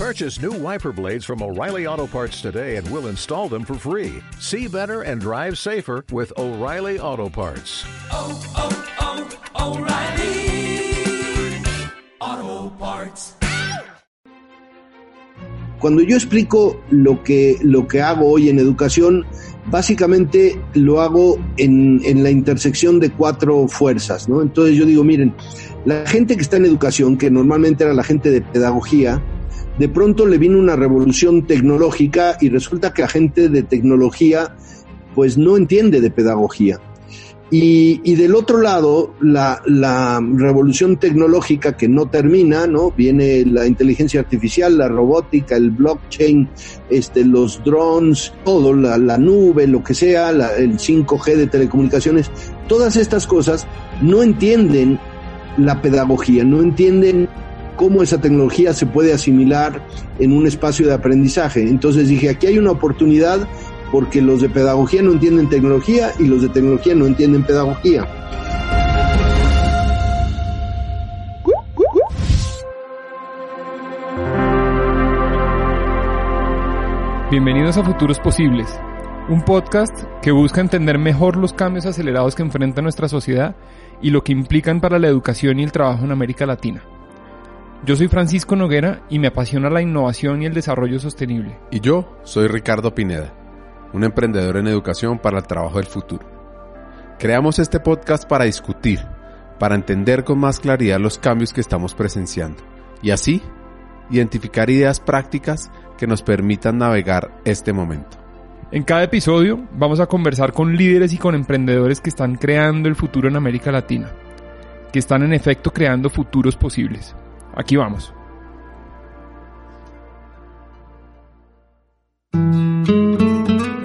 Purchase new wiper blades from O'Reilly Auto Parts today and we'll install them for free. See better and drive safer with O'Reilly Auto Parts. oh, oh, O'Reilly Auto Parts. Cuando yo explico lo que, lo que hago hoy en educación, básicamente lo hago en, en la intersección de cuatro fuerzas, ¿no? Entonces yo digo, miren, la gente que está en educación, que normalmente era la gente de pedagogía, de pronto le vino una revolución tecnológica y resulta que la gente de tecnología pues no entiende de pedagogía. Y, y del otro lado, la, la, revolución tecnológica que no termina, ¿no? Viene la inteligencia artificial, la robótica, el blockchain, este, los drones, todo, la, nube, lo que sea, la, el 5G de telecomunicaciones, todas estas cosas no entienden la pedagogía, no entienden cómo esa tecnología se puede asimilar en un espacio de aprendizaje. Entonces dije, aquí hay una oportunidad porque los de pedagogía no entienden tecnología y los de tecnología no entienden pedagogía. Bienvenidos a Futuros Posibles, un podcast que busca entender mejor los cambios acelerados que enfrenta nuestra sociedad y lo que implican para la educación y el trabajo en América Latina. Yo soy Francisco Noguera y me apasiona la innovación y el desarrollo sostenible. Y yo soy Ricardo Pineda, un emprendedor en educación para el trabajo del futuro. Creamos este podcast para discutir, para entender con más claridad los cambios que estamos presenciando y así identificar ideas prácticas que nos permitan navegar este momento. En cada episodio vamos a conversar con líderes y con emprendedores que están creando el futuro en América Latina, que están en efecto creando futuros posibles. Aquí vamos.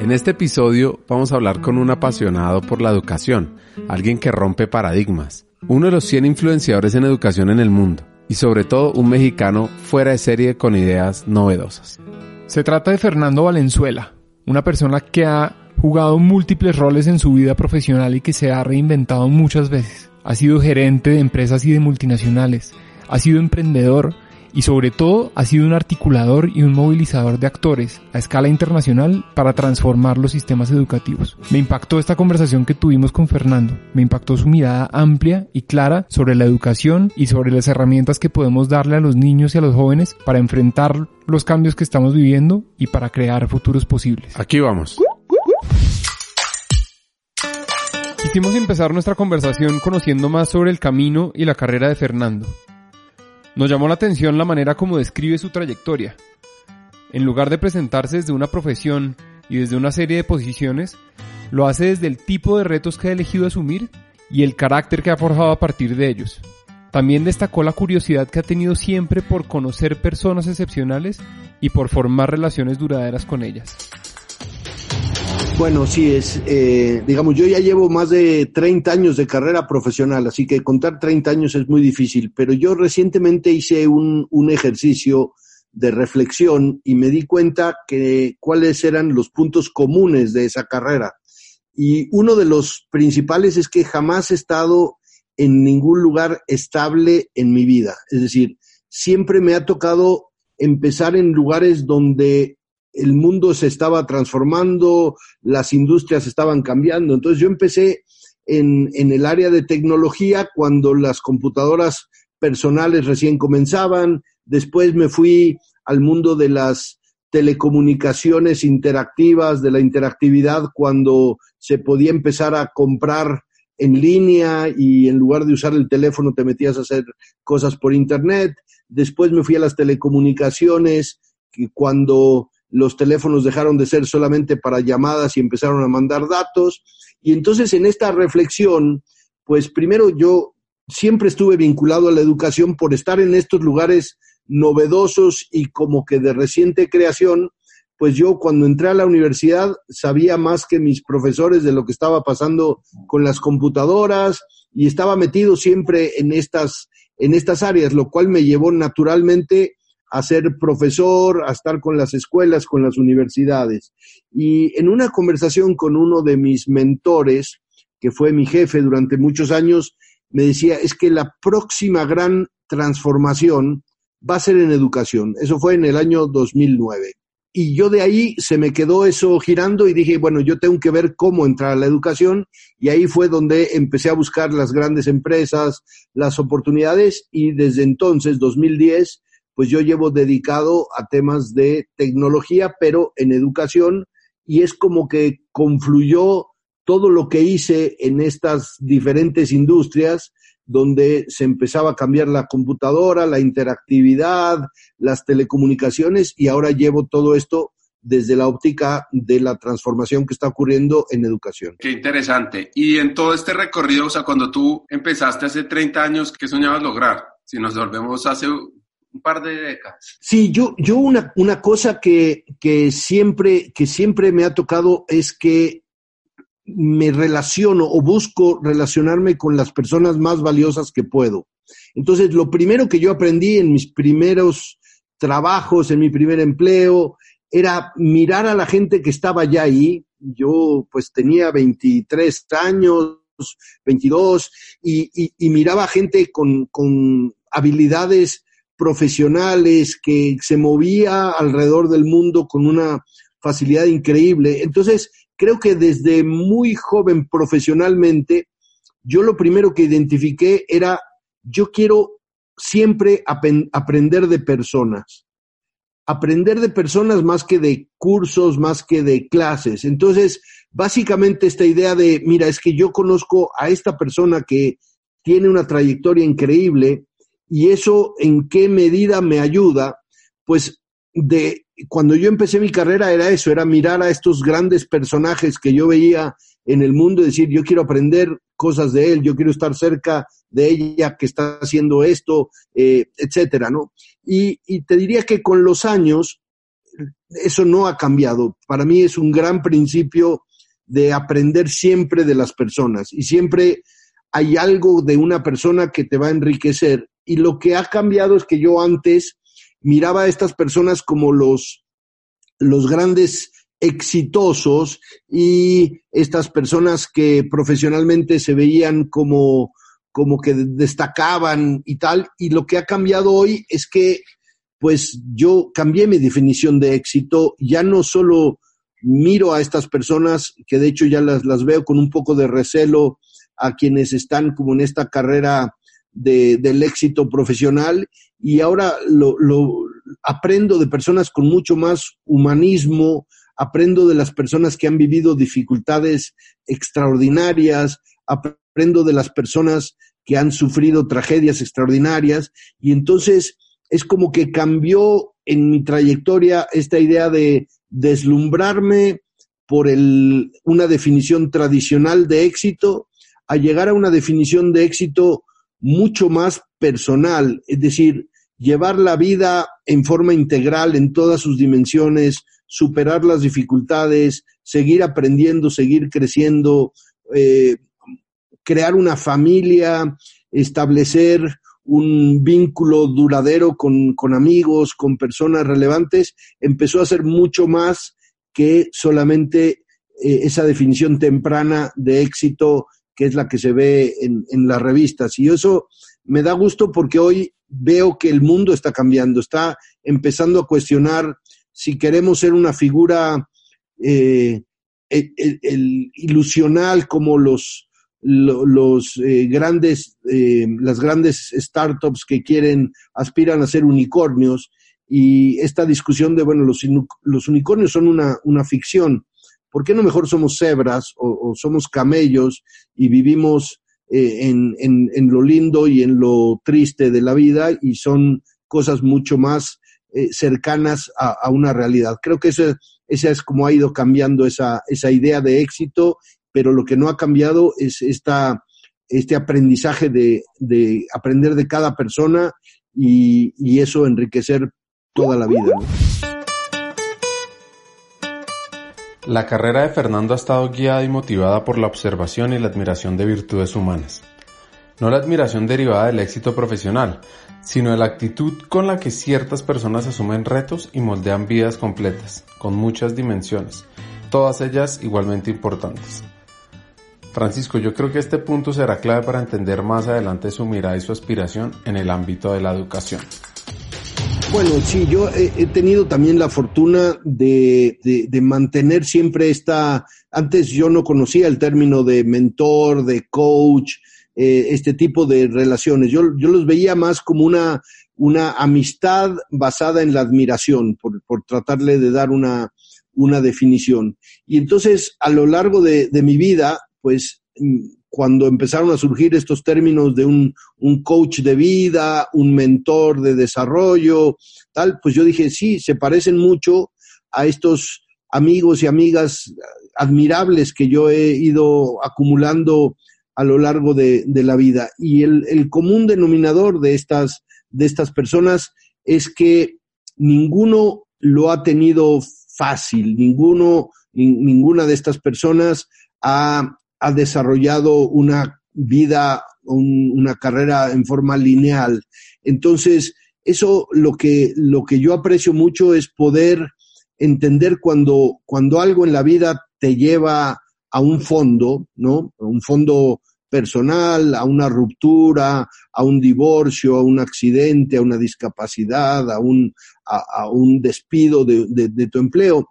En este episodio vamos a hablar con un apasionado por la educación, alguien que rompe paradigmas, uno de los 100 influenciadores en educación en el mundo y sobre todo un mexicano fuera de serie con ideas novedosas. Se trata de Fernando Valenzuela, una persona que ha jugado múltiples roles en su vida profesional y que se ha reinventado muchas veces. Ha sido gerente de empresas y de multinacionales, ha sido emprendedor y sobre todo ha sido un articulador y un movilizador de actores a escala internacional para transformar los sistemas educativos. Me impactó esta conversación que tuvimos con Fernando, me impactó su mirada amplia y clara sobre la educación y sobre las herramientas que podemos darle a los niños y a los jóvenes para enfrentar los cambios que estamos viviendo y para crear futuros posibles. Aquí vamos. Quisimos empezar nuestra conversación conociendo más sobre el camino y la carrera de Fernando. Nos llamó la atención la manera como describe su trayectoria. En lugar de presentarse desde una profesión y desde una serie de posiciones, lo hace desde el tipo de retos que ha elegido asumir y el carácter que ha forjado a partir de ellos. También destacó la curiosidad que ha tenido siempre por conocer personas excepcionales y por formar relaciones duraderas con ellas. Bueno, sí, es, eh, digamos, yo ya llevo más de 30 años de carrera profesional, así que contar 30 años es muy difícil, pero yo recientemente hice un, un ejercicio de reflexión y me di cuenta que cuáles eran los puntos comunes de esa carrera. Y uno de los principales es que jamás he estado en ningún lugar estable en mi vida. Es decir, siempre me ha tocado empezar en lugares donde el mundo se estaba transformando, las industrias estaban cambiando. Entonces yo empecé en, en, el área de tecnología cuando las computadoras personales recién comenzaban, después me fui al mundo de las telecomunicaciones interactivas, de la interactividad, cuando se podía empezar a comprar en línea y en lugar de usar el teléfono te metías a hacer cosas por internet. Después me fui a las telecomunicaciones, cuando los teléfonos dejaron de ser solamente para llamadas y empezaron a mandar datos. Y entonces en esta reflexión, pues primero yo siempre estuve vinculado a la educación por estar en estos lugares novedosos y como que de reciente creación, pues yo cuando entré a la universidad sabía más que mis profesores de lo que estaba pasando con las computadoras y estaba metido siempre en estas, en estas áreas, lo cual me llevó naturalmente a ser profesor, a estar con las escuelas, con las universidades. Y en una conversación con uno de mis mentores, que fue mi jefe durante muchos años, me decía, es que la próxima gran transformación va a ser en educación. Eso fue en el año 2009. Y yo de ahí se me quedó eso girando y dije, bueno, yo tengo que ver cómo entrar a la educación. Y ahí fue donde empecé a buscar las grandes empresas, las oportunidades. Y desde entonces, 2010, pues yo llevo dedicado a temas de tecnología, pero en educación. Y es como que confluyó todo lo que hice en estas diferentes industrias donde se empezaba a cambiar la computadora, la interactividad, las telecomunicaciones y ahora llevo todo esto desde la óptica de la transformación que está ocurriendo en educación. Qué interesante. Y en todo este recorrido, o sea, cuando tú empezaste hace 30 años, ¿qué soñabas lograr? Si nos volvemos hace un par de décadas. Sí, yo, yo una, una cosa que, que, siempre, que siempre me ha tocado es que me relaciono o busco relacionarme con las personas más valiosas que puedo. Entonces, lo primero que yo aprendí en mis primeros trabajos, en mi primer empleo, era mirar a la gente que estaba ya ahí. Yo pues tenía 23 años, 22, y, y, miraba gente con, con habilidades profesionales que se movía alrededor del mundo con una facilidad increíble. Entonces, creo que desde muy joven profesionalmente, yo lo primero que identifiqué era, yo quiero siempre aprender de personas. Aprender de personas más que de cursos, más que de clases. Entonces, básicamente esta idea de, mira, es que yo conozco a esta persona que tiene una trayectoria increíble y eso en qué medida me ayuda, pues de cuando yo empecé mi carrera era eso, era mirar a estos grandes personajes que yo veía en el mundo y decir, yo quiero aprender cosas de él, yo quiero estar cerca de ella que está haciendo esto, eh, etcétera, ¿no? Y, y te diría que con los años eso no ha cambiado. Para mí es un gran principio de aprender siempre de las personas y siempre hay algo de una persona que te va a enriquecer. Y lo que ha cambiado es que yo antes miraba a estas personas como los, los grandes exitosos y estas personas que profesionalmente se veían como, como que destacaban y tal. Y lo que ha cambiado hoy es que, pues yo cambié mi definición de éxito, ya no solo miro a estas personas, que de hecho ya las, las veo con un poco de recelo a quienes están como en esta carrera de, del éxito profesional. Y ahora lo, lo, aprendo de personas con mucho más humanismo, aprendo de las personas que han vivido dificultades extraordinarias, aprendo de las personas que han sufrido tragedias extraordinarias. Y entonces es como que cambió en mi trayectoria esta idea de deslumbrarme por el, una definición tradicional de éxito. A llegar a una definición de éxito mucho más personal, es decir, llevar la vida en forma integral en todas sus dimensiones, superar las dificultades, seguir aprendiendo, seguir creciendo, eh, crear una familia, establecer un vínculo duradero con, con, amigos, con personas relevantes, empezó a ser mucho más que solamente eh, esa definición temprana de éxito que es la que se ve en, las revistas. Y eso me da gusto porque hoy veo que el mundo está cambiando, está empezando a cuestionar si queremos ser una figura eh, el, ilusional como los, los eh, grandes, eh, las grandes startups que quieren, aspiran a ser unicornios. Y esta discusión de, bueno, los, los unicornios son una, una ficción. ¿Por qué no mejor somos cebras o, somos camellos y vivimos eh, en, en, lo lindo y en lo triste de la vida y son cosas mucho más eh, cercanas a, una realidad? Creo que esa, esa es como ha ido cambiando esa, esa idea de éxito, pero lo que no ha cambiado es esta, este aprendizaje de, de aprender de cada persona y, y eso enriquecer toda la vida. La carrera de Fernando ha estado guiada y motivada por la observación y la admiración de virtudes humanas. No la admiración derivada del éxito profesional, sino de la actitud con la que ciertas personas asumen retos y moldean vidas completas, con muchas dimensiones, todas ellas igualmente importantes. Francisco, yo creo que este punto será clave para entender más adelante su mirada y su aspiración en el ámbito de la educación. Bueno, sí, yo he, tenido también la fortuna de, de, mantener siempre esta, antes yo no conocía el término de mentor, de coach, eh, este tipo de relaciones. Yo, yo los veía más como una, una amistad basada en la admiración, por, por tratarle de dar una, una definición. Y entonces, a lo largo de, de mi vida, pues cuando empezaron a surgir estos términos de un, coach de vida, un mentor de desarrollo, tal, pues yo dije, sí, se parecen mucho a estos amigos y amigas admirables que yo he ido acumulando a lo largo de, la vida. Y el, común denominador de estas, de estas personas es que ninguno lo ha tenido fácil, ninguno, ninguna de estas personas ha ha desarrollado una vida, una carrera en forma lineal. Entonces, eso lo que, lo que yo aprecio mucho es poder entender cuando, cuando algo en la vida te lleva a un fondo, ¿no? A un fondo personal, a una ruptura, a un divorcio, a un accidente, a una discapacidad, a un, a, un despido de, de, tu empleo.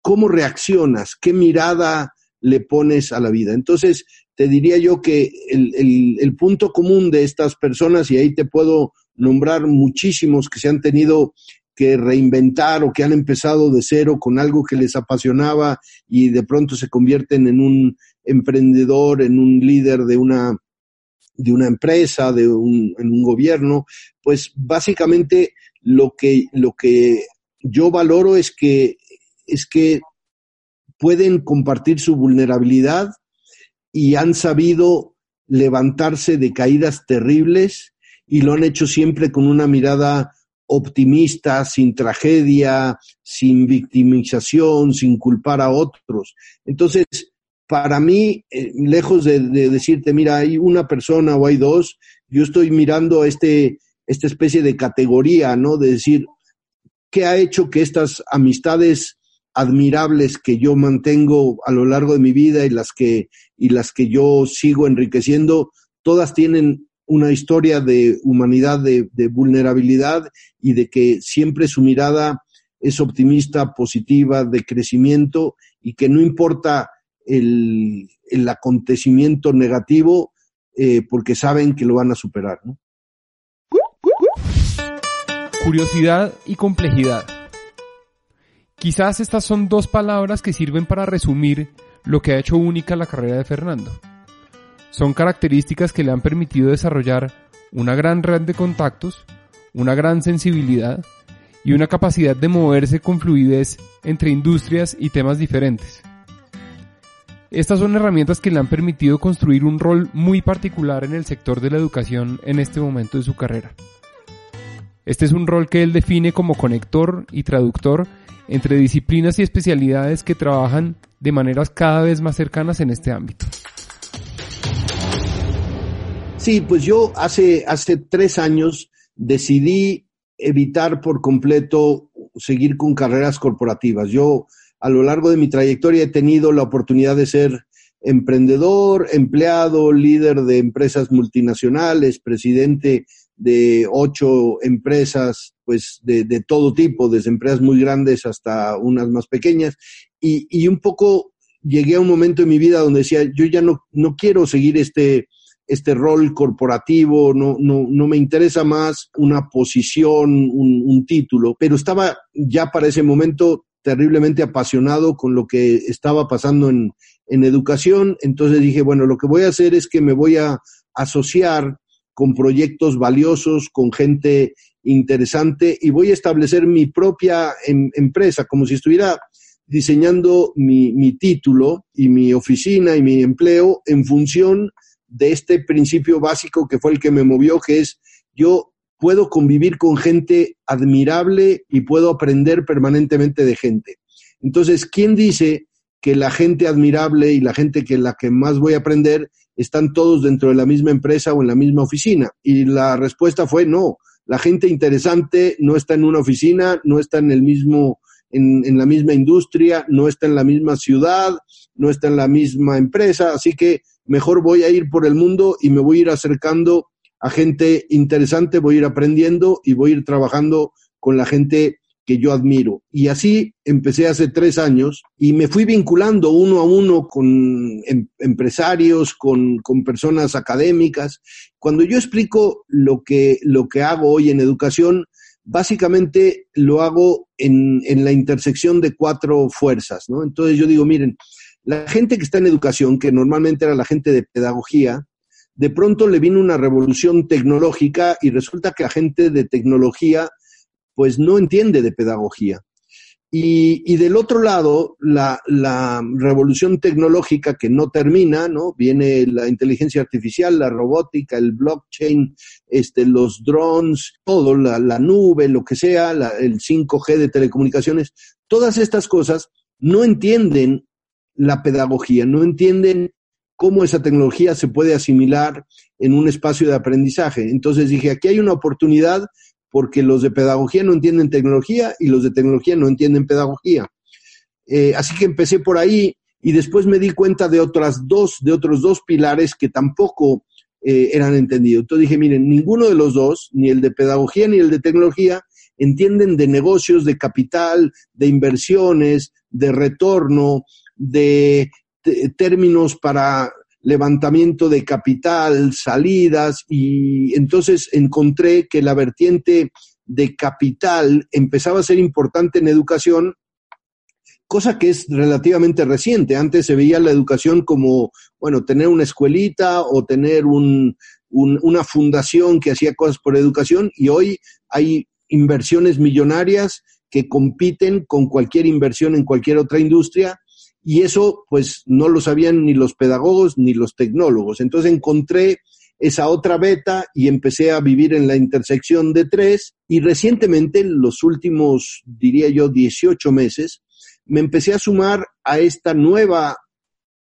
¿Cómo reaccionas? ¿Qué mirada le pones a la vida. Entonces, te diría yo que el, punto común de estas personas, y ahí te puedo nombrar muchísimos que se han tenido que reinventar o que han empezado de cero con algo que les apasionaba y de pronto se convierten en un emprendedor, en un líder de una, de una empresa, de en un gobierno, pues básicamente lo que, lo que yo valoro es que, es que pueden compartir su vulnerabilidad y han sabido levantarse de caídas terribles y lo han hecho siempre con una mirada optimista, sin tragedia, sin victimización, sin culpar a otros. Entonces, para mí, eh, lejos de, decirte, mira, hay una persona o hay dos, yo estoy mirando este, esta especie de categoría, ¿no? De decir, ¿qué ha hecho que estas amistades admirables que yo mantengo a lo largo de mi vida y las que, y las que yo sigo enriqueciendo, todas tienen una historia de humanidad, de, vulnerabilidad y de que siempre su mirada es optimista, positiva, de crecimiento y que no importa el, el acontecimiento negativo eh, porque saben que lo van a superar. Curiosidad y complejidad. Quizás estas son dos palabras que sirven para resumir lo que ha hecho única la carrera de Fernando. Son características que le han permitido desarrollar una gran red de contactos, una gran sensibilidad y una capacidad de moverse con fluidez entre industrias y temas diferentes. Estas son herramientas que le han permitido construir un rol muy particular en el sector de la educación en este momento de su carrera. Este es un rol que él define como conector y traductor entre disciplinas y especialidades que trabajan de maneras cada vez más cercanas en este ámbito. Sí, pues yo hace, hace tres años decidí evitar por completo seguir con carreras corporativas. Yo a lo largo de mi trayectoria he tenido la oportunidad de ser emprendedor, empleado, líder de empresas multinacionales, presidente de ocho empresas, pues de, de, todo tipo, desde empresas muy grandes hasta unas más pequeñas. Y, y, un poco llegué a un momento en mi vida donde decía, yo ya no, no quiero seguir este, este rol corporativo, no, no, no me interesa más una posición, un, título, pero estaba ya para ese momento terriblemente apasionado con lo que estaba pasando en, en educación. Entonces dije, bueno, lo que voy a hacer es que me voy a asociar con proyectos valiosos, con gente interesante y voy a establecer mi propia em, empresa, como si estuviera diseñando mi, mi, título y mi oficina y mi empleo en función de este principio básico que fue el que me movió, que es yo puedo convivir con gente admirable y puedo aprender permanentemente de gente. Entonces, ¿quién dice que la gente admirable y la gente que la que más voy a aprender están todos dentro de la misma empresa o en la misma oficina? Y la respuesta fue no. La gente interesante no está en una oficina, no está en el mismo, en, la misma industria, no está en la misma ciudad, no está en la misma empresa, así que mejor voy a ir por el mundo y me voy a ir acercando a gente interesante, voy a ir aprendiendo y voy a ir trabajando con la gente que yo admiro. Y así empecé hace tres años y me fui vinculando uno a uno con em, empresarios, con, con, personas académicas. Cuando yo explico lo que, lo que hago hoy en educación, básicamente lo hago en, en la intersección de cuatro fuerzas, ¿no? Entonces yo digo, miren, la gente que está en educación, que normalmente era la gente de pedagogía, de pronto le vino una revolución tecnológica y resulta que la gente de tecnología pues no entiende de pedagogía. Y, del otro lado, la, la, revolución tecnológica que no termina, ¿no? Viene la inteligencia artificial, la robótica, el blockchain, este, los drones, todo, la, la nube, lo que sea, la, el 5G de telecomunicaciones, todas estas cosas no entienden la pedagogía, no entienden cómo esa tecnología se puede asimilar en un espacio de aprendizaje. Entonces dije, aquí hay una oportunidad porque los de pedagogía no entienden tecnología y los de tecnología no entienden pedagogía. Eh, así que empecé por ahí y después me di cuenta de otras dos, de otros dos pilares que tampoco eh, eran entendidos. Entonces dije, miren, ninguno de los dos, ni el de pedagogía ni el de tecnología, entienden de negocios, de capital, de inversiones, de retorno, de términos para levantamiento de capital, salidas, y entonces encontré que la vertiente de capital empezaba a ser importante en educación, cosa que es relativamente reciente. Antes se veía la educación como, bueno, tener una escuelita o tener un, un, una fundación que hacía cosas por educación, y hoy hay inversiones millonarias que compiten con cualquier inversión en cualquier otra industria y eso pues no lo sabían ni los pedagogos ni los tecnólogos. Entonces encontré esa otra beta y empecé a vivir en la intersección de tres y recientemente, en los últimos, diría yo, 18 meses, me empecé a sumar a esta nueva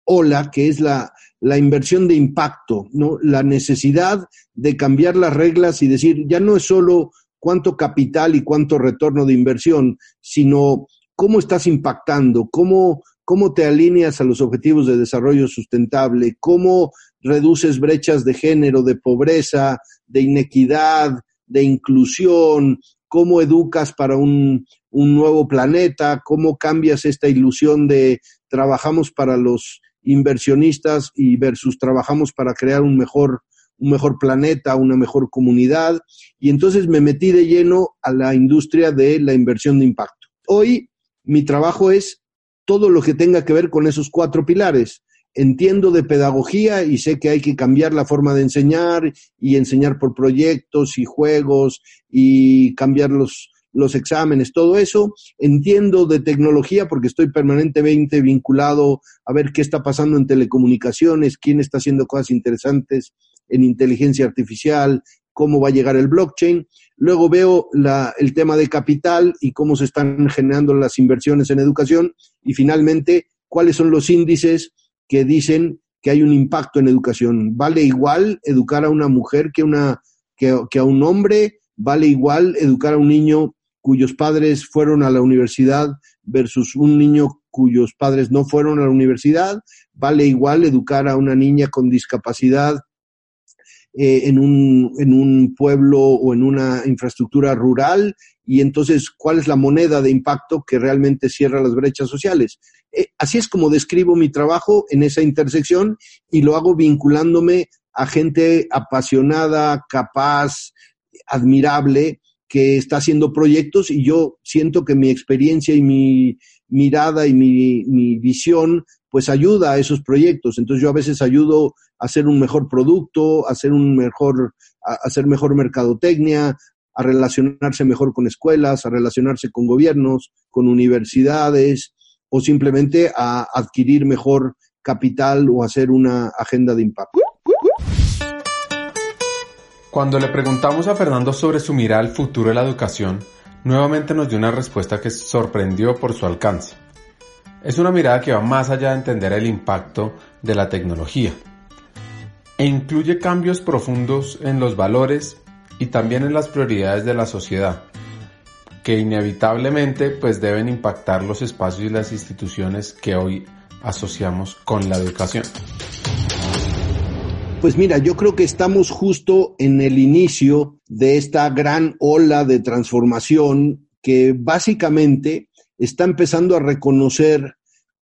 ola que es la, la inversión de impacto, ¿no? la necesidad de cambiar las reglas y decir, ya no es solo cuánto capital y cuánto retorno de inversión, sino cómo estás impactando, cómo cómo te alineas a los objetivos de desarrollo sustentable, cómo reduces brechas de género, de pobreza, de inequidad, de inclusión, cómo educas para un, un nuevo planeta, cómo cambias esta ilusión de trabajamos para los inversionistas y versus trabajamos para crear un mejor, un mejor planeta, una mejor comunidad. Y entonces me metí de lleno a la industria de la inversión de impacto. Hoy mi trabajo es todo lo que tenga que ver con esos cuatro pilares. Entiendo de pedagogía y sé que hay que cambiar la forma de enseñar y enseñar por proyectos y juegos y cambiar los, los exámenes, todo eso. Entiendo de tecnología porque estoy permanentemente vinculado a ver qué está pasando en telecomunicaciones, quién está haciendo cosas interesantes en inteligencia artificial, cómo va a llegar el blockchain. Luego veo la, el tema de capital y cómo se están generando las inversiones en educación. Y finalmente, cuáles son los índices que dicen que hay un impacto en educación. ¿Vale igual educar a una mujer que, que a un hombre? ¿Vale igual educar a un niño cuyos padres fueron a la universidad versus un niño cuyos padres no fueron a la universidad? ¿Vale igual educar a una niña con discapacidad eh, en, un, en un pueblo o en una infraestructura rural y entonces cuál es la moneda de impacto que realmente cierra las brechas sociales. Eh, así es como describo mi trabajo en esa intersección y lo hago vinculándome a gente apasionada, capaz, admirable, que está haciendo proyectos y yo siento que mi experiencia y mi mirada y mi, mi visión pues ayuda a esos proyectos. Entonces yo a veces ayudo a hacer un mejor producto, a hacer un mejor, a hacer mejor mercadotecnia, a relacionarse mejor con escuelas, a relacionarse con gobiernos, con universidades o simplemente a adquirir mejor capital o hacer una agenda de impacto. Cuando le preguntamos a Fernando sobre su mirada al futuro de la educación, nuevamente nos dio una respuesta que sorprendió por su alcance. Es una mirada que va más allá de entender el impacto de la tecnología e incluye cambios profundos en los valores y también en las prioridades de la sociedad, que inevitablemente pues deben impactar los espacios y las instituciones que hoy asociamos con la educación. Pues mira, yo creo que estamos justo en el inicio de esta gran ola de transformación que básicamente está empezando a reconocer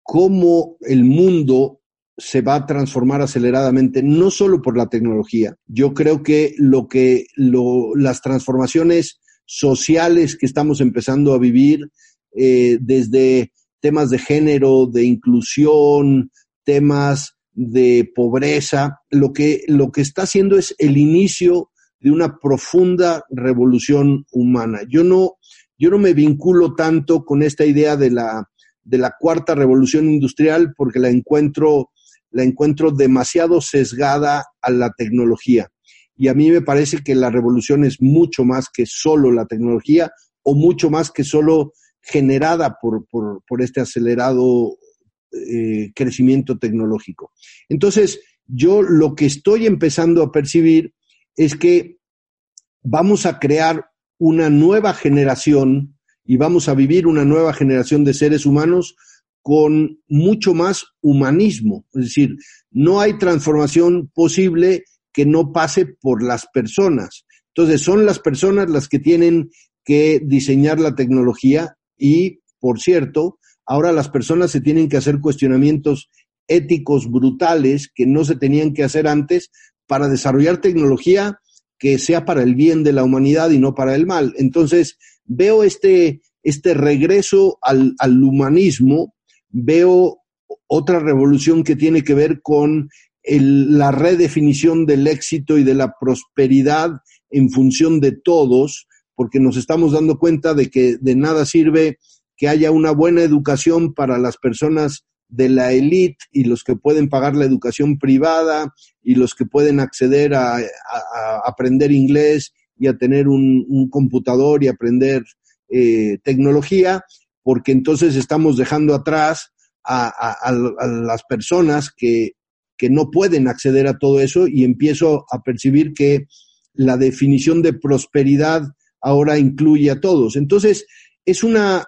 cómo el mundo se va a transformar aceleradamente, no solo por la tecnología. Yo creo que lo que las transformaciones sociales que estamos empezando a vivir, eh, desde temas de género, de inclusión, temas de pobreza, lo que, lo que está haciendo es el inicio de una profunda revolución humana. Yo no, yo no me vinculo tanto con esta idea de la, de la cuarta revolución industrial porque la encuentro la encuentro demasiado sesgada a la tecnología. Y a mí me parece que la revolución es mucho más que solo la tecnología o mucho más que solo generada por, este acelerado eh, crecimiento tecnológico. Entonces, yo lo que estoy empezando a percibir es que vamos a crear una nueva generación y vamos a vivir una nueva generación de seres humanos con mucho más humanismo. Es decir, no hay transformación posible que no pase por las personas. Entonces, son las personas las que tienen que diseñar la tecnología y, por cierto, ahora las personas se tienen que hacer cuestionamientos éticos brutales que no se tenían que hacer antes para desarrollar tecnología que sea para el bien de la humanidad y no para el mal. Entonces, veo este, este regreso al, al humanismo veo otra revolución que tiene que ver con la redefinición del éxito y de la prosperidad en función de todos, porque nos estamos dando cuenta de que de nada sirve que haya una buena educación para las personas de la élite y los que pueden pagar la educación privada y los que pueden acceder a, aprender inglés y a tener un, computador y aprender eh, tecnología, porque entonces estamos dejando atrás a, las personas que, que no pueden acceder a todo eso y empiezo a percibir que la definición de prosperidad ahora incluye a todos. Entonces, es una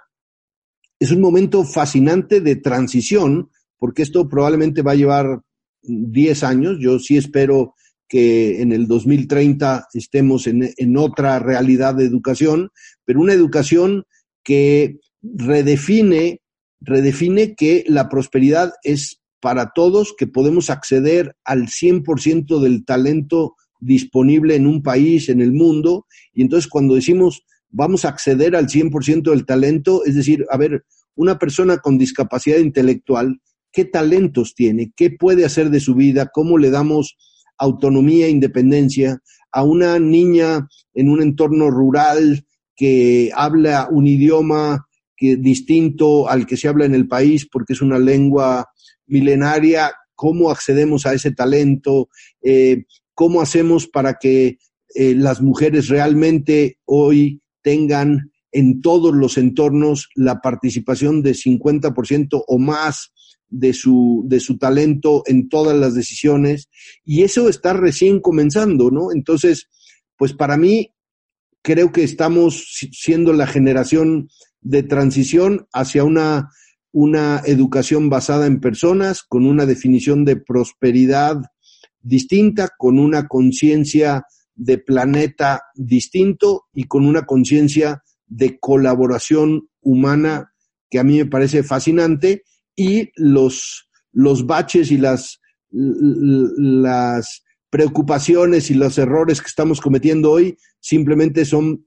es un momento fascinante de transición, porque esto probablemente va a llevar 10 años. Yo sí espero que en el 2030 estemos en, otra realidad de educación, pero una educación que redefine, redefine que la prosperidad es para todos, que podemos acceder al 100% del talento disponible en un país, en el mundo, y entonces cuando decimos vamos a acceder al 100% del talento, es decir, a ver, una persona con discapacidad intelectual, ¿qué talentos tiene? ¿Qué puede hacer de su vida? ¿Cómo le damos autonomía e independencia a una niña en un entorno rural que habla un idioma que, distinto al que se habla en el país porque es una lengua milenaria, cómo accedemos a ese talento, eh, cómo hacemos para que eh, las mujeres realmente hoy tengan en todos los entornos la participación de 50% o más de su, de su talento en todas las decisiones. Y eso está recién comenzando, ¿no? Entonces, pues para mí, creo que estamos siendo la generación de transición hacia una, una educación basada en personas, con una definición de prosperidad distinta, con una conciencia de planeta distinto y con una conciencia de colaboración humana que a mí me parece fascinante y los, los baches y las, las preocupaciones y los errores que estamos cometiendo hoy simplemente son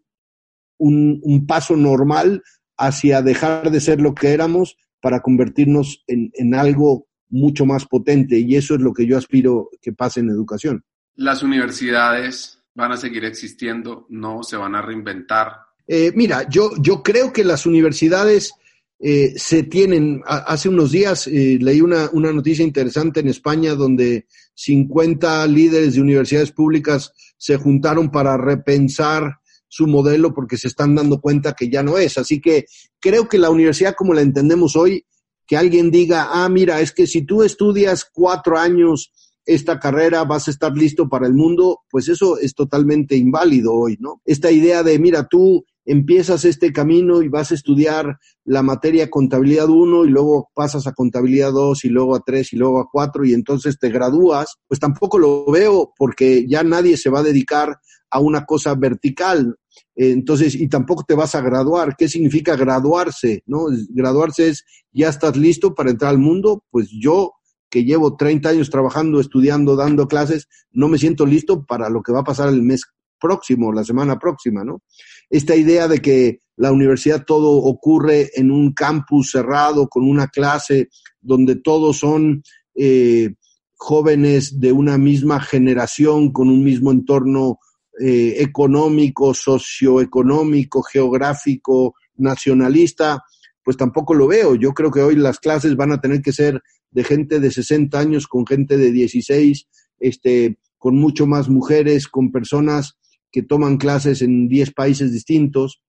un, un paso normal hacia dejar de ser lo que éramos para convertirnos en, algo mucho más potente y eso es lo que yo aspiro que pase en educación. Las universidades van a seguir existiendo, no se van a reinventar. Eh, mira, yo, yo creo que las universidades eh, se tienen, hace unos días eh, leí una, una, noticia interesante en España donde 50 líderes de universidades públicas se juntaron para repensar su modelo porque se están dando cuenta que ya no es. Así que creo que la universidad como la entendemos hoy, que alguien diga, ah, mira, es que si tú estudias cuatro años esta carrera vas a estar listo para el mundo, pues eso es totalmente inválido hoy, ¿no? Esta idea de, mira, tú empiezas este camino y vas a estudiar la materia contabilidad 1 y luego pasas a contabilidad 2 y luego a 3 y luego a 4 y entonces te gradúas, pues tampoco lo veo porque ya nadie se va a dedicar a una cosa vertical. Entonces, y tampoco te vas a graduar. ¿Qué significa graduarse? ¿No? Graduarse es, ya estás listo para entrar al mundo. Pues yo, que llevo 30 años trabajando, estudiando, dando clases, no me siento listo para lo que va a pasar el mes próximo, la semana próxima, ¿no? Esta idea de que la universidad todo ocurre en un campus cerrado, con una clase donde todos son eh, jóvenes de una misma generación, con un mismo entorno eh, económico, socioeconómico, geográfico, nacionalista, pues tampoco lo veo. Yo creo que hoy las clases van a tener que ser de gente de 60 años con gente de 16, este, con mucho más mujeres, con personas que toman clases en 10 países distintos.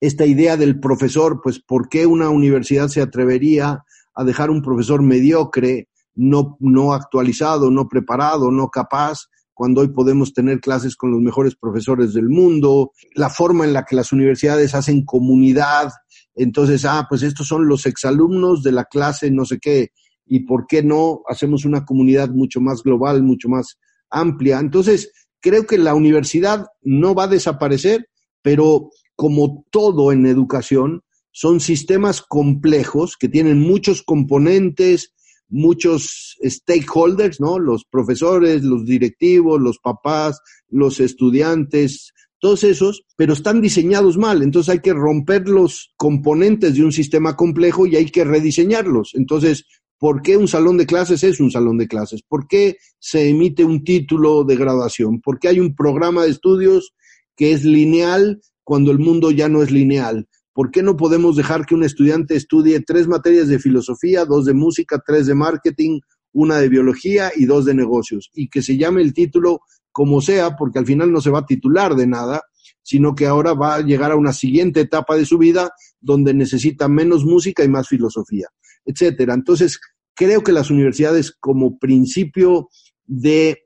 Esta idea del profesor, pues, ¿por qué una universidad se atrevería a dejar un profesor mediocre, no, no actualizado, no preparado, no capaz, cuando hoy podemos tener clases con los mejores profesores del mundo, la forma en la que las universidades hacen comunidad, entonces, ah, pues estos son los exalumnos de la clase, no sé qué, y por qué no hacemos una comunidad mucho más global, mucho más amplia. Entonces, creo que la universidad no va a desaparecer, pero como todo en educación, son sistemas complejos que tienen muchos componentes, muchos stakeholders, ¿no? Los profesores, los directivos, los papás, los estudiantes, todos esos, pero están diseñados mal. Entonces hay que romper los componentes de un sistema complejo y hay que rediseñarlos. Entonces, ¿por qué un salón de clases es un salón de clases? ¿Por qué se emite un título de graduación? ¿Por qué hay un programa de estudios que es lineal cuando el mundo ya no es lineal? ¿Por qué no podemos dejar que un estudiante estudie tres materias de filosofía, dos de música, tres de marketing, una de biología y dos de negocios? Y que se llame el título como sea, porque al final no se va a titular de nada, sino que ahora va a llegar a una siguiente etapa de su vida donde necesita menos música y más filosofía, etcétera. Entonces, creo que las universidades como principio de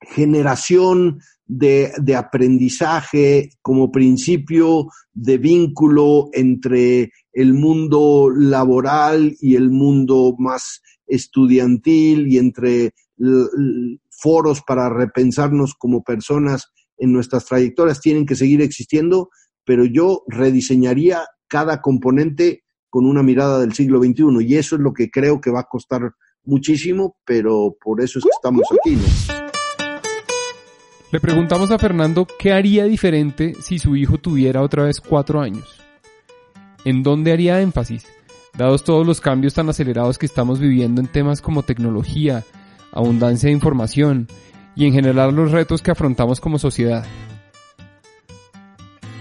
generación de, de, aprendizaje como principio de vínculo entre el mundo laboral y el mundo más estudiantil y entre foros para repensarnos como personas en nuestras trayectorias tienen que seguir existiendo, pero yo rediseñaría cada componente con una mirada del siglo XXI y eso es lo que creo que va a costar muchísimo, pero por eso es que estamos aquí. Le preguntamos a Fernando qué haría diferente si su hijo tuviera otra vez cuatro años. ¿En dónde haría énfasis? Dados todos los cambios tan acelerados que estamos viviendo en temas como tecnología, abundancia de información y en general los retos que afrontamos como sociedad.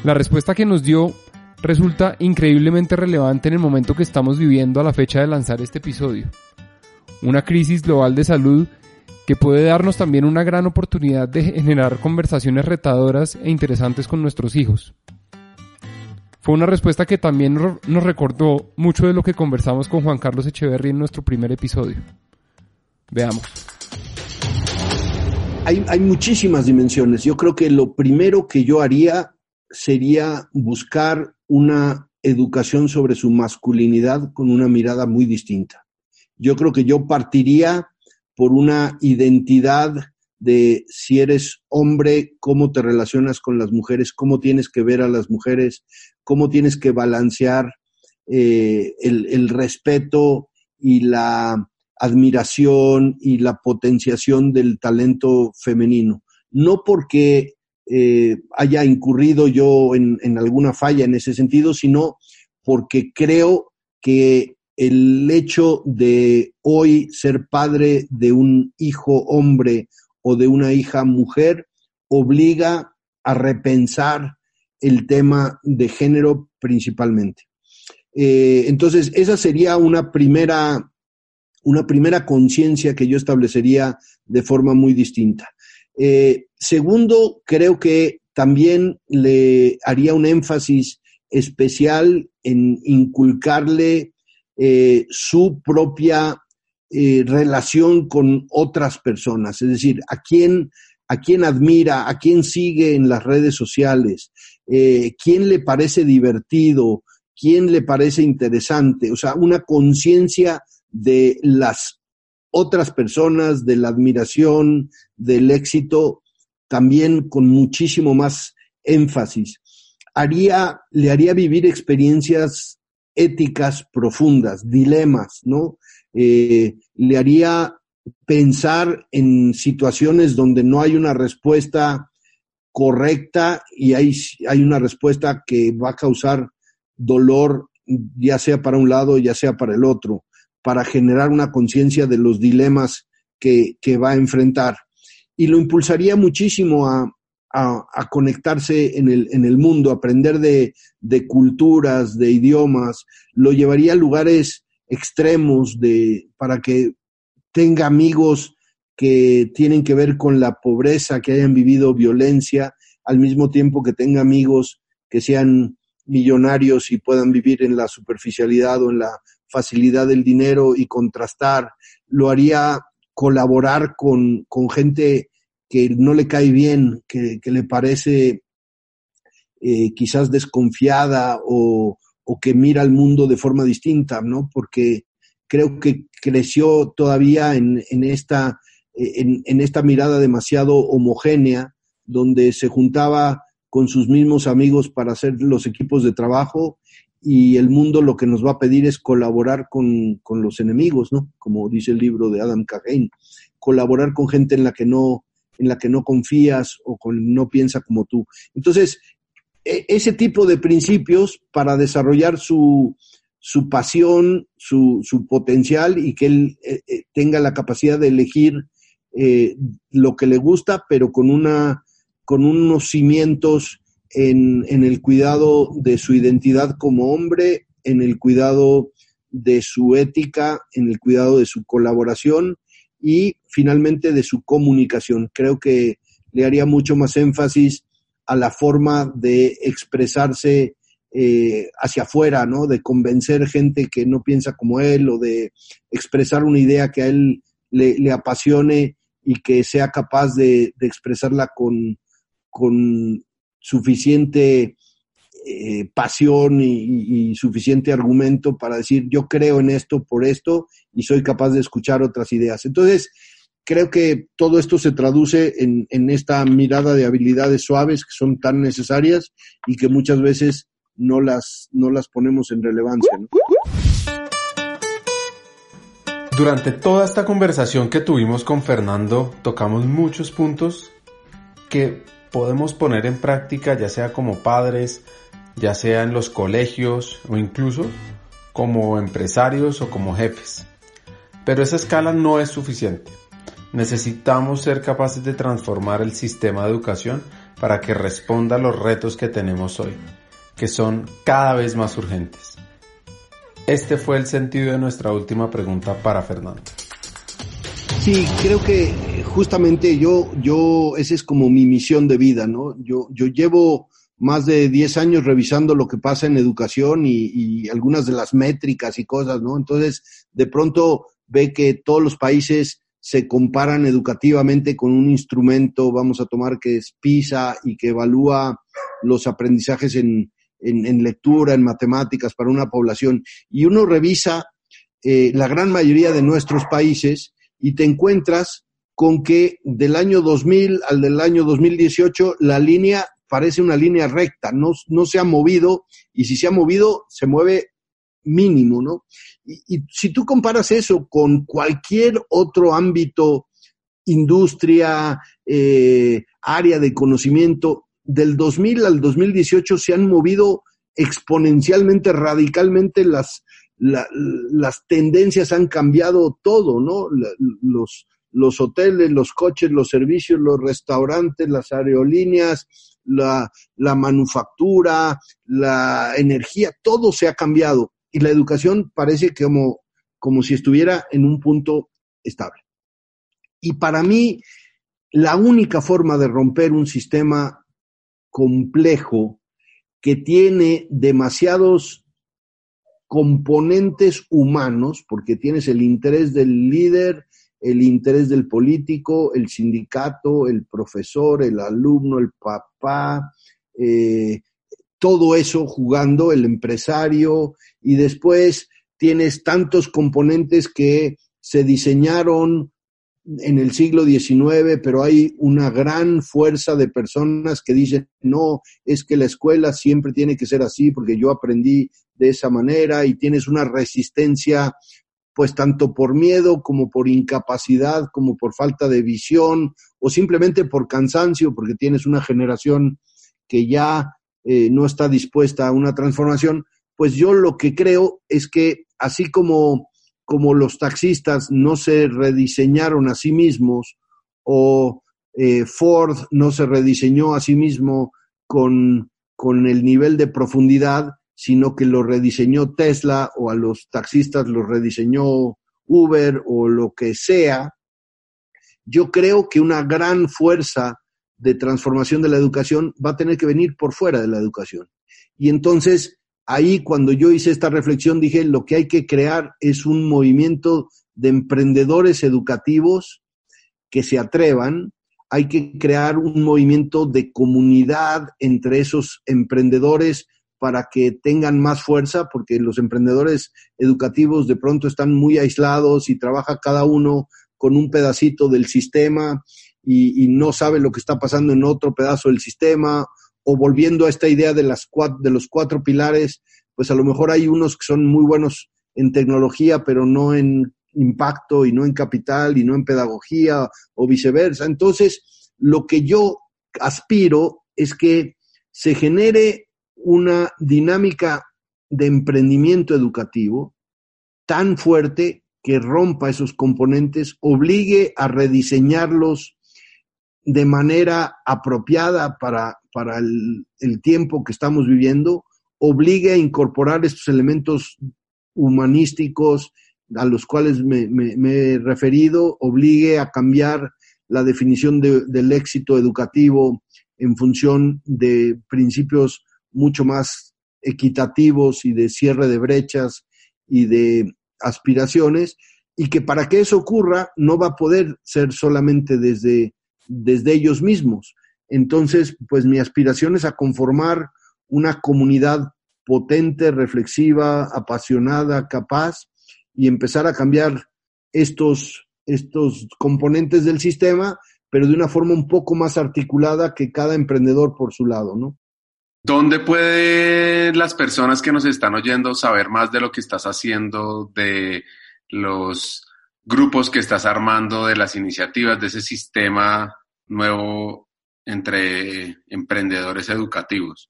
La respuesta que nos dio resulta increíblemente relevante en el momento que estamos viviendo a la fecha de lanzar este episodio. Una crisis global de salud que puede darnos también una gran oportunidad de generar conversaciones retadoras e interesantes con nuestros hijos. Fue una respuesta que también nos recordó mucho de lo que conversamos con Juan Carlos Echeverry en nuestro primer episodio. Veamos. Hay, hay muchísimas dimensiones. Yo creo que lo primero que yo haría sería buscar una educación sobre su masculinidad con una mirada muy distinta. Yo creo que yo partiría por una identidad de si eres hombre, cómo te relacionas con las mujeres, cómo tienes que ver a las mujeres, cómo tienes que balancear eh, el, respeto y la admiración y la potenciación del talento femenino. No porque eh, haya incurrido yo en, alguna falla en ese sentido, sino porque creo que el hecho de hoy ser padre de un hijo hombre o de una hija mujer obliga a repensar el tema de género principalmente. Eh, entonces, esa sería una primera, una primera conciencia que yo establecería de forma muy distinta. Eh, segundo, creo que también le haría un énfasis especial en inculcarle eh, su propia eh, relación con otras personas, es decir, a quién, a quién admira, a quién sigue en las redes sociales, eh, quién le parece divertido, quién le parece interesante, o sea, una conciencia de las otras personas, de la admiración, del éxito, también con muchísimo más énfasis. Haría, le haría vivir experiencias éticas profundas, dilemas, ¿no? Eh, le haría pensar en situaciones donde no hay una respuesta correcta y hay, hay una respuesta que va a causar dolor, ya sea para un lado, ya sea para el otro, para generar una conciencia de los dilemas que, que, va a enfrentar. Y lo impulsaría muchísimo a, a, conectarse en el, en el, mundo, aprender de, de, culturas, de idiomas, lo llevaría a lugares extremos de, para que tenga amigos que tienen que ver con la pobreza, que hayan vivido violencia, al mismo tiempo que tenga amigos que sean millonarios y puedan vivir en la superficialidad o en la facilidad del dinero y contrastar. Lo haría colaborar con, con gente que no le cae bien, que, que le parece eh, quizás desconfiada o, o, que mira al mundo de forma distinta, ¿no? Porque creo que creció todavía en, en esta, en, en esta mirada demasiado homogénea, donde se juntaba con sus mismos amigos para hacer los equipos de trabajo y el mundo lo que nos va a pedir es colaborar con, con los enemigos, ¿no? Como dice el libro de Adam Cagain, colaborar con gente en la que no, en la que no confías o con, no piensa como tú. Entonces, e, ese tipo de principios para desarrollar su, su pasión, su, su, potencial y que él eh tenga la capacidad de elegir eh, lo que le gusta, pero con una con unos cimientos en, en, el cuidado de su identidad como hombre, en el cuidado de su ética, en el cuidado de su colaboración y finalmente de su comunicación. Creo que le haría mucho más énfasis a la forma de expresarse eh, hacia afuera, ¿no? De convencer gente que no piensa como él o de expresar una idea que a él le, le apasione y que sea capaz de, de expresarla con, con suficiente eh, pasión y, suficiente argumento para decir yo creo en esto por esto y soy capaz de escuchar otras ideas. Entonces, creo que todo esto se traduce en, en esta mirada de habilidades suaves que son tan necesarias y que muchas veces no las, no las ponemos en relevancia. Durante toda esta conversación que tuvimos con Fernando, tocamos muchos puntos que podemos poner en práctica ya sea como padres, ya sea en los colegios o incluso como empresarios o como jefes. Pero esa escala no es suficiente. Necesitamos ser capaces de transformar el sistema de educación para que responda a los retos que tenemos hoy, que son cada vez más urgentes. Este fue el sentido de nuestra última pregunta para Fernando. Sí, creo que justamente yo, yo, esa es como mi misión de vida, ¿no? Yo, yo llevo más de 10 años revisando lo que pasa en educación y, y, algunas de las métricas y cosas, ¿no? Entonces, de pronto ve que todos los países se comparan educativamente con un instrumento, vamos a tomar que es PISA y que evalúa los aprendizajes en, en, en lectura, en matemáticas para una población. Y uno revisa eh, la gran mayoría de nuestros países y te encuentras con que del año 2000 al del año 2018 la línea parece una línea recta, no, no se ha movido y si se ha movido se mueve mínimo, ¿no? Y, si tú comparas eso con cualquier otro ámbito, industria, eh, área de conocimiento, del 2000 al 2018 se han movido exponencialmente, radicalmente las, la, las tendencias han cambiado todo, ¿no? Los, los hoteles, los coches, los servicios, los restaurantes, las aerolíneas, la, la manufactura, la energía, todo se ha cambiado y la educación parece como, como si estuviera en un punto estable. Y para mí, la única forma de romper un sistema complejo que tiene demasiados componentes humanos, porque tienes el interés del líder, el interés del político, el sindicato, el profesor, el alumno, el papá, eh, todo eso jugando, el empresario, y después tienes tantos componentes que se diseñaron en el siglo XIX, pero hay una gran fuerza de personas que dicen, no, es que la escuela siempre tiene que ser así porque yo aprendí de esa manera y tienes una resistencia, pues tanto por miedo como por incapacidad, como por falta de visión o simplemente por cansancio, porque tienes una generación que ya eh, no está dispuesta a una transformación, pues yo lo que creo es que así como como los taxistas no se rediseñaron a sí mismos o eh, Ford no se rediseñó a sí mismo con, con el nivel de profundidad, sino que lo rediseñó Tesla o a los taxistas lo rediseñó Uber o lo que sea, yo creo que una gran fuerza de transformación de la educación va a tener que venir por fuera de la educación. Y entonces ahí cuando yo hice esta reflexión dije, lo que hay que crear es un movimiento de emprendedores educativos que se atrevan, hay que crear un movimiento de comunidad entre esos emprendedores para que tengan más fuerza, porque los emprendedores educativos de pronto están muy aislados y trabaja cada uno con un pedacito del sistema y, no sabe lo que está pasando en otro pedazo del sistema o volviendo a esta idea de, las de los cuatro pilares, pues a lo mejor hay unos que son muy buenos en tecnología, pero no en impacto y no en capital y no en pedagogía o viceversa. Entonces, lo que yo aspiro es que se genere una dinámica de emprendimiento educativo tan fuerte que rompa esos componentes, obligue a rediseñarlos de manera apropiada para, para el, tiempo que estamos viviendo, obligue a incorporar estos elementos humanísticos a los cuales me, he referido, obligue a cambiar la definición del éxito educativo en función de principios mucho más equitativos y de cierre de brechas y de aspiraciones, y que para que eso ocurra no va a poder ser solamente desde desde ellos mismos. Entonces, pues mi aspiración es a conformar una comunidad potente, reflexiva, apasionada, capaz y empezar a cambiar estos, estos componentes del sistema, pero de una forma un poco más articulada que cada emprendedor por su lado, ¿no? ¿Dónde pueden las personas que nos están oyendo saber más de lo que estás haciendo, de los grupos que estás armando, de las iniciativas, de ese sistema nuevo entre emprendedores educativos?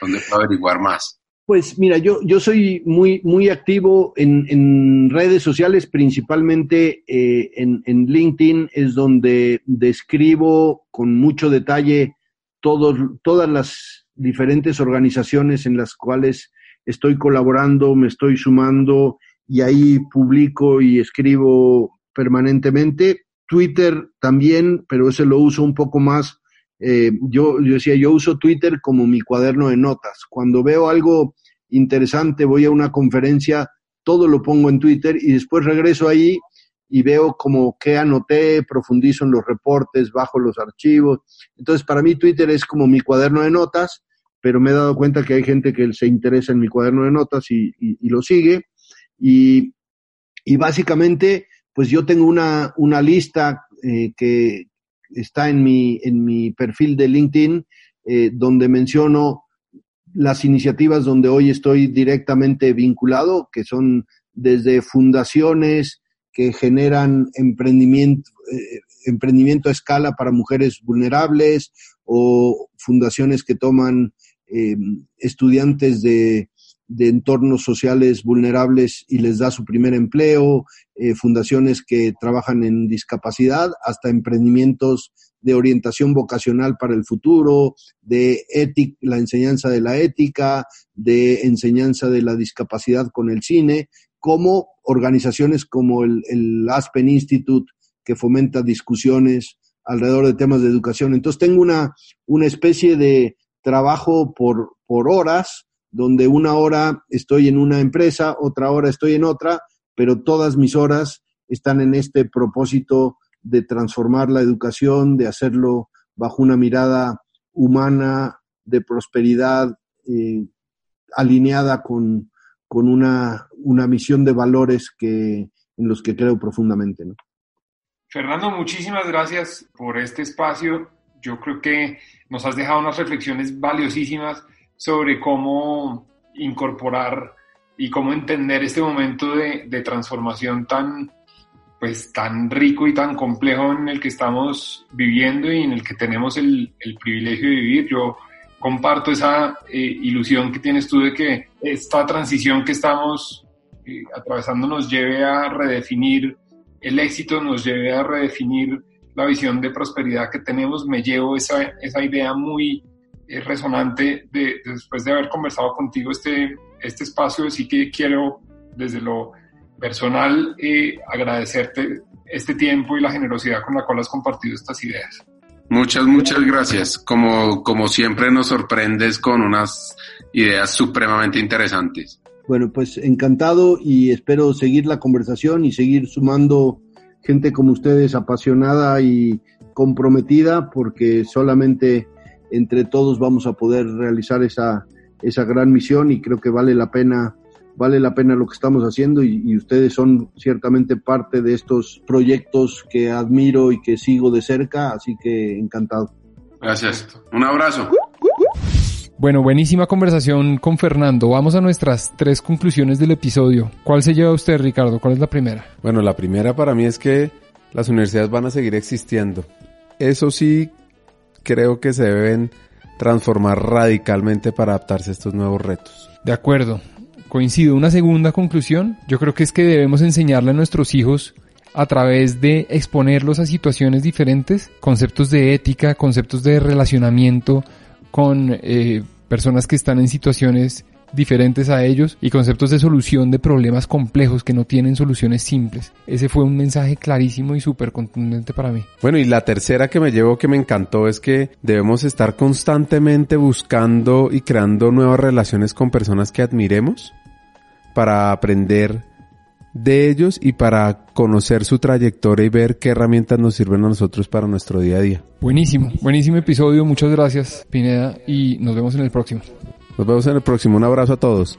¿Dónde puedo averiguar más? Pues mira, yo, yo soy muy, muy activo en, redes sociales, principalmente eh, en, en, LinkedIn, es donde describo con mucho detalle todos, todas las diferentes organizaciones en las cuales estoy colaborando, me estoy sumando y ahí publico y escribo permanentemente. Twitter también, pero ese lo uso un poco más. Eh, yo, yo decía, yo uso Twitter como mi cuaderno de notas. Cuando veo algo interesante, voy a una conferencia, todo lo pongo en Twitter y después regreso ahí y veo como que anoté, profundizo en los reportes, bajo los archivos. Entonces, para mí Twitter es como mi cuaderno de notas, pero me he dado cuenta que hay gente que se interesa en mi cuaderno de notas y, lo sigue. Y, y básicamente, pues yo tengo una, una lista eh, que está en mi, en mi perfil de LinkedIn, eh, donde menciono las iniciativas donde hoy estoy directamente vinculado, que son desde fundaciones que generan emprendimiento, eh, emprendimiento a escala para mujeres vulnerables o fundaciones que toman estudiantes de de entornos sociales vulnerables y les da su primer empleo, eh, fundaciones que trabajan en discapacidad, hasta emprendimientos de orientación vocacional para el futuro, de la enseñanza de la ética, de enseñanza de la discapacidad con el cine, como organizaciones como el, el Aspen Institute, que fomenta discusiones alrededor de temas de educación. Entonces tengo una, una especie de trabajo por, por horas, donde una hora estoy en una empresa, otra hora estoy en otra, pero todas mis horas están en este propósito de transformar la educación, de hacerlo bajo una mirada humana, de prosperidad eh, alineada con, con una, una misión de valores que, en los que creo profundamente. Fernando, muchísimas gracias por este espacio. Yo creo que nos has dejado unas reflexiones valiosísimas sobre cómo incorporar y cómo entender este momento de, de transformación tan, pues, tan rico y tan complejo en el que estamos viviendo y en el que tenemos el, el privilegio de vivir. Yo comparto esa eh, ilusión que tienes tú de que esta transición que estamos eh, atravesando nos lleve a redefinir el éxito, nos lleve a redefinir la visión de prosperidad que tenemos. Me llevo esa, esa idea muy eh, resonante de, después de haber conversado contigo este, este espacio. Así que quiero desde lo personal eh, agradecerte este tiempo y la generosidad con la cual has compartido estas ideas. Muchas, muchas gracias. Como, como siempre nos sorprendes con unas ideas supremamente interesantes. Bueno, pues encantado y espero seguir la conversación y seguir sumando gente como ustedes apasionada y comprometida porque solamente entre todos vamos a poder realizar esa, esa gran misión y creo que vale la pena vale la pena lo que estamos haciendo y, y, ustedes son ciertamente parte de estos proyectos que admiro y que sigo de cerca, así que encantado. Gracias. Un abrazo. Bueno, buenísima conversación con Fernando. Vamos a nuestras tres conclusiones del episodio. ¿Cuál se lleva usted, Ricardo? ¿Cuál es la primera? Bueno, la primera para mí es que las universidades van a seguir existiendo. Eso sí, creo que se deben transformar radicalmente para adaptarse a estos nuevos retos. De acuerdo coincido. Una segunda conclusión, yo creo que es que debemos enseñarle a nuestros hijos a través de exponerlos a situaciones diferentes, conceptos de ética, conceptos de relacionamiento con eh, personas que están en situaciones diferentes a ellos y conceptos de solución de problemas complejos que no tienen soluciones simples. Ese fue un mensaje clarísimo y súper contundente para mí. Bueno, y la tercera que me llevo que me encantó es que debemos estar constantemente buscando y creando nuevas relaciones con personas que admiremos para aprender de ellos y para conocer su trayectoria y ver qué herramientas nos sirven a nosotros para nuestro día a día. Buenísimo, buenísimo episodio. Muchas gracias, Pineda, y nos vemos en el próximo. Nos vemos en el próximo. Un abrazo a todos.